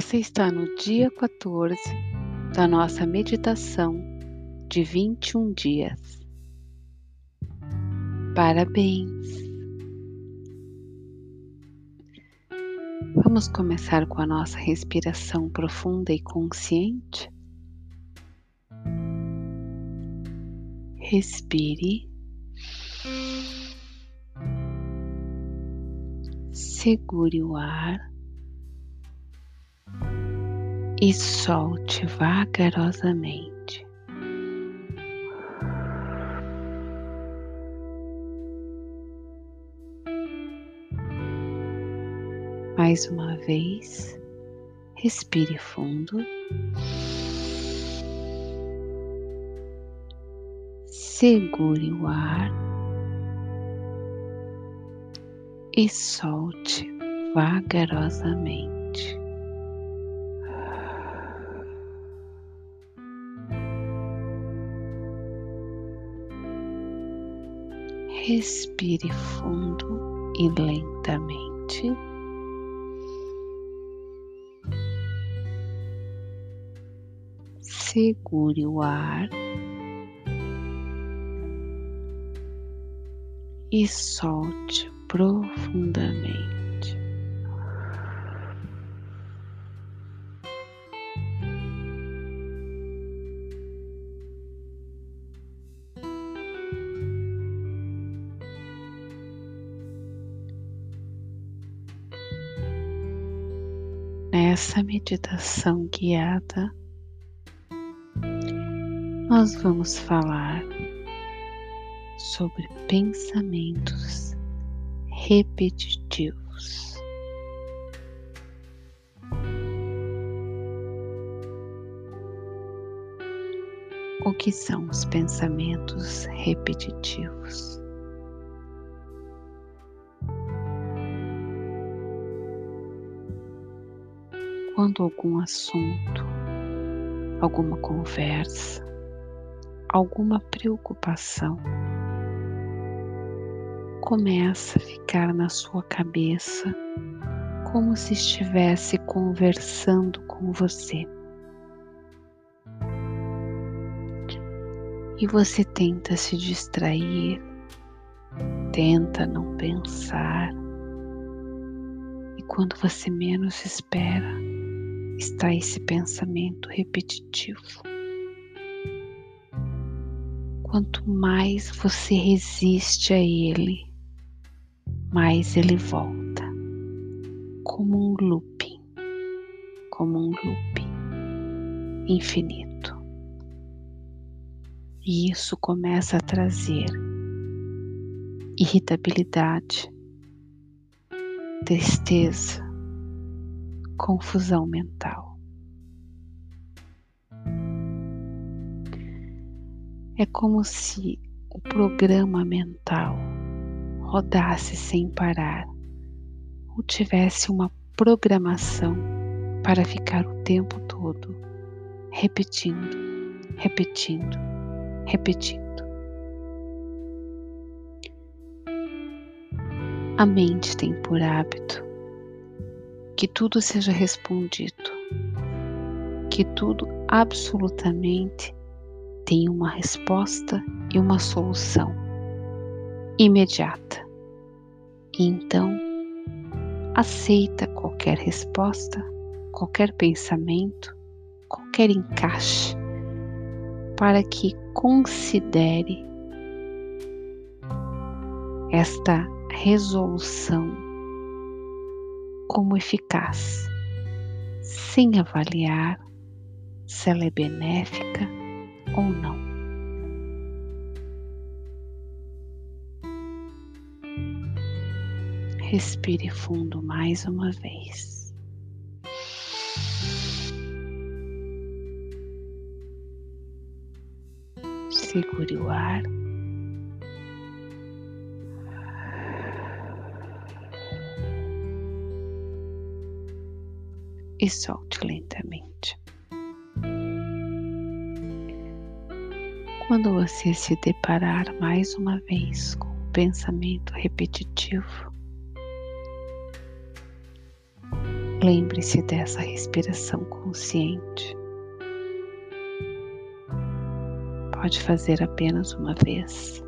Você está no dia 14 da nossa meditação de 21 dias. Parabéns! Vamos começar com a nossa respiração profunda e consciente? Respire. Segure o ar e solte vagarosamente. Mais uma vez, respire fundo. Segure o ar e solte vagarosamente. Respire fundo e lentamente. Segure o ar e solte profundamente. Nessa meditação guiada, nós vamos falar sobre pensamentos repetitivos. O que são os pensamentos repetitivos? Quando algum assunto, alguma conversa, alguma preocupação começa a ficar na sua cabeça como se estivesse conversando com você. E você tenta se distrair, tenta não pensar, e quando você menos espera, está esse pensamento repetitivo. Quanto mais você resiste a ele, mais ele volta, como um looping, como um looping infinito. E isso começa a trazer irritabilidade, tristeza, confusão mental. É como se o programa mental rodasse sem parar ou tivesse uma programação para ficar o tempo todo repetindo, repetindo, repetindo. A mente tem por hábito que tudo seja respondido, que tudo absolutamente tenha uma resposta e uma solução imediata. Então, aceita qualquer resposta, qualquer pensamento, qualquer encaixe, para que considere esta resolução como eficaz, sem avaliar se ela é benéfica ou não. Respire fundo mais uma vez. Segure o ar. E solte lentamente. Quando você se deparar mais uma vez com o pensamento repetitivo, lembre-se dessa respiração consciente. Pode fazer apenas uma vez,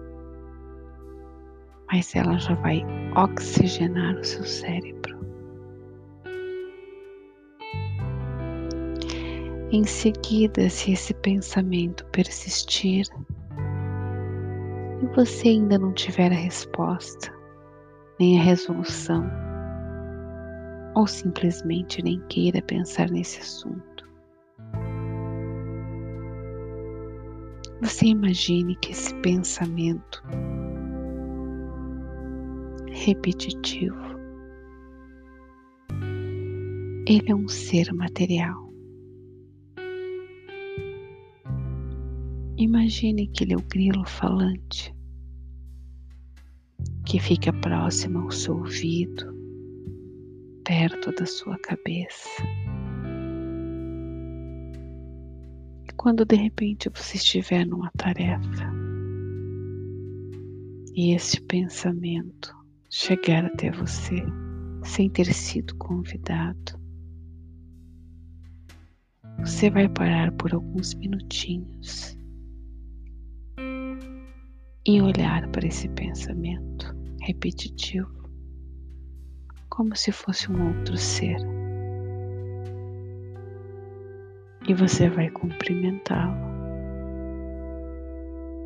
mas ela já vai oxigenar o seu cérebro. Em seguida, se esse pensamento persistir e você ainda não tiver a resposta, nem a resolução, ou simplesmente nem queira pensar nesse assunto, você imagine que esse pensamento repetitivo ele é um ser material. Imagine que ele é o grilo falante que fica próximo ao seu ouvido, perto da sua cabeça. E quando de repente você estiver numa tarefa e este pensamento chegar até você sem ter sido convidado, você vai parar por alguns minutinhos e olhar para esse pensamento repetitivo como se fosse um outro ser. E você vai cumprimentá-lo.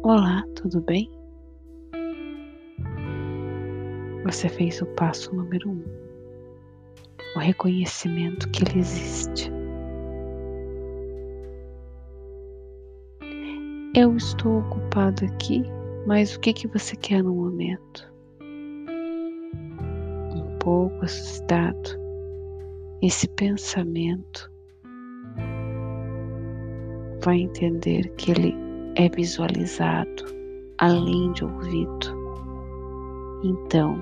Olá, tudo bem? Você fez o passo número um, o reconhecimento que ele existe. Eu estou ocupado aqui mas o que, que você quer no momento? Um pouco assustado, esse pensamento vai entender que ele é visualizado além de ouvido. Então,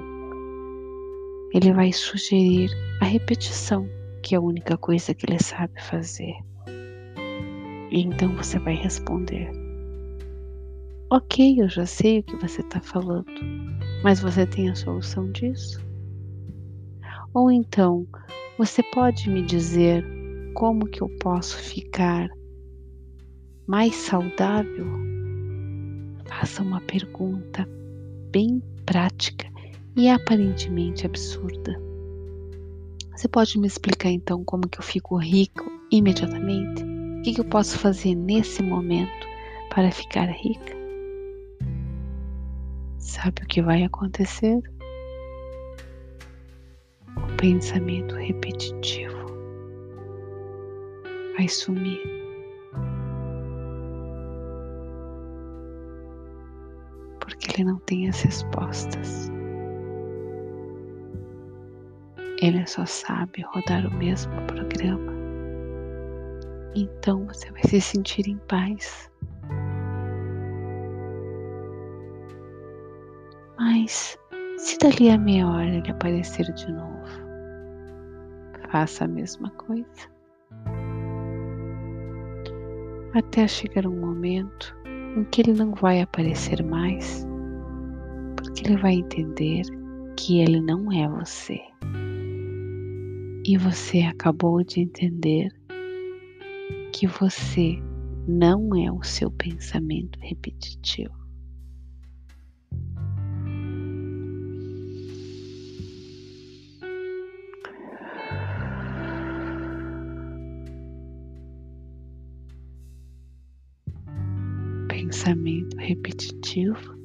ele vai sugerir a repetição, que é a única coisa que ele sabe fazer. E então você vai responder. Ok, eu já sei o que você está falando, mas você tem a solução disso? Ou então, você pode me dizer como que eu posso ficar mais saudável? Faça uma pergunta bem prática e aparentemente absurda. Você pode me explicar então como que eu fico rico imediatamente? O que, que eu posso fazer nesse momento para ficar rica? Sabe o que vai acontecer? O pensamento repetitivo vai sumir. Porque ele não tem as respostas. Ele só sabe rodar o mesmo programa. Então você vai se sentir em paz. Mas se dali a meia hora ele aparecer de novo, faça a mesma coisa. Até chegar um momento em que ele não vai aparecer mais, porque ele vai entender que ele não é você. E você acabou de entender que você não é o seu pensamento repetitivo. Pensamento repetitivo,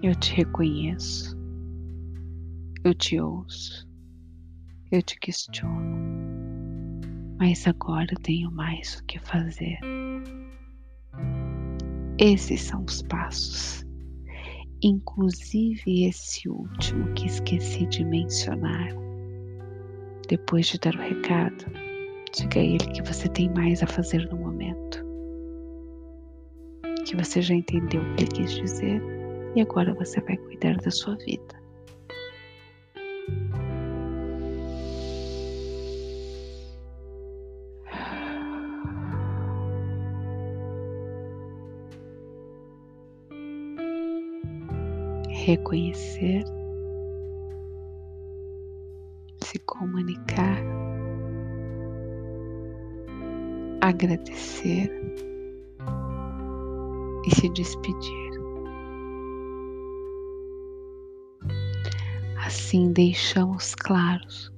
eu te reconheço, eu te ouço, eu te questiono, mas agora eu tenho mais o que fazer. Esses são os passos, inclusive esse último que esqueci de mencionar. Depois de dar o recado, diga a ele que você tem mais a fazer no momento que você já entendeu o que ele quis dizer e agora você vai cuidar da sua vida. Reconhecer comunicar, agradecer e se despedir. Assim deixamos claros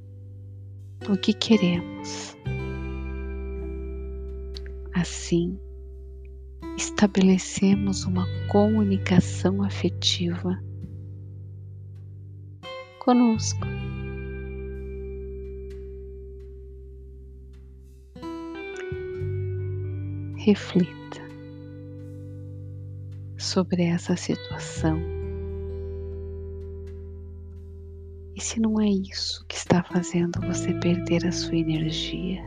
o que queremos. Assim estabelecemos uma comunicação afetiva conosco. Reflita sobre essa situação. E se não é isso que está fazendo você perder a sua energia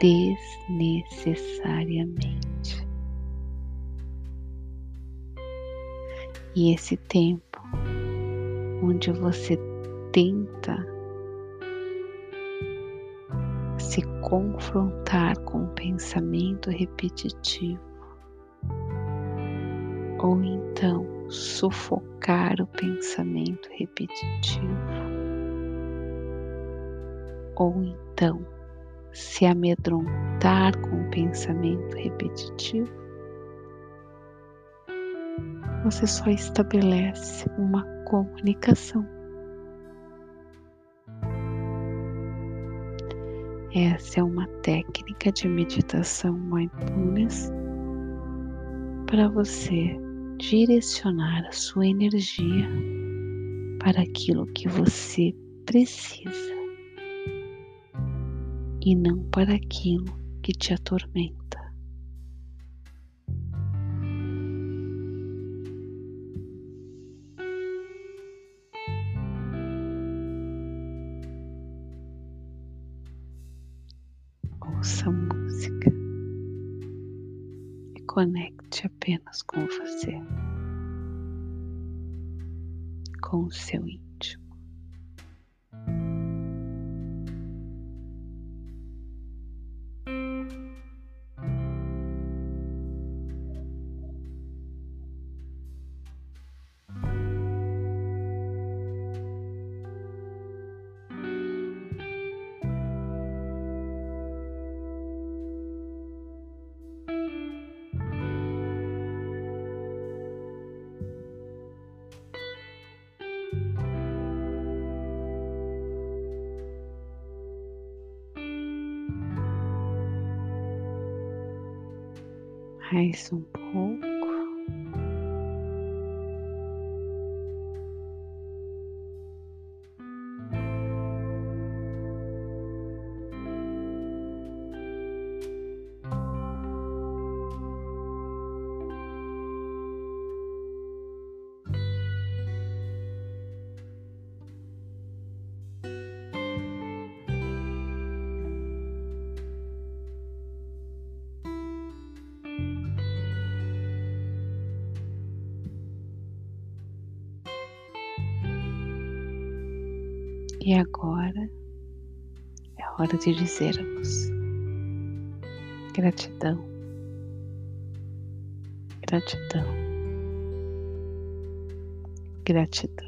desnecessariamente? E esse tempo onde você tenta se confrontar com um pensamento repetitivo, ou então sufocar o pensamento repetitivo, ou então se amedrontar com o pensamento repetitivo, você só estabelece uma comunicação. Essa é uma técnica de meditação mindfulness para você direcionar a sua energia para aquilo que você precisa e não para aquilo que te atormenta. Conecte apenas com você, com o seu íntimo. Mais um pouco. E agora é hora de dizermos gratidão, gratidão, gratidão.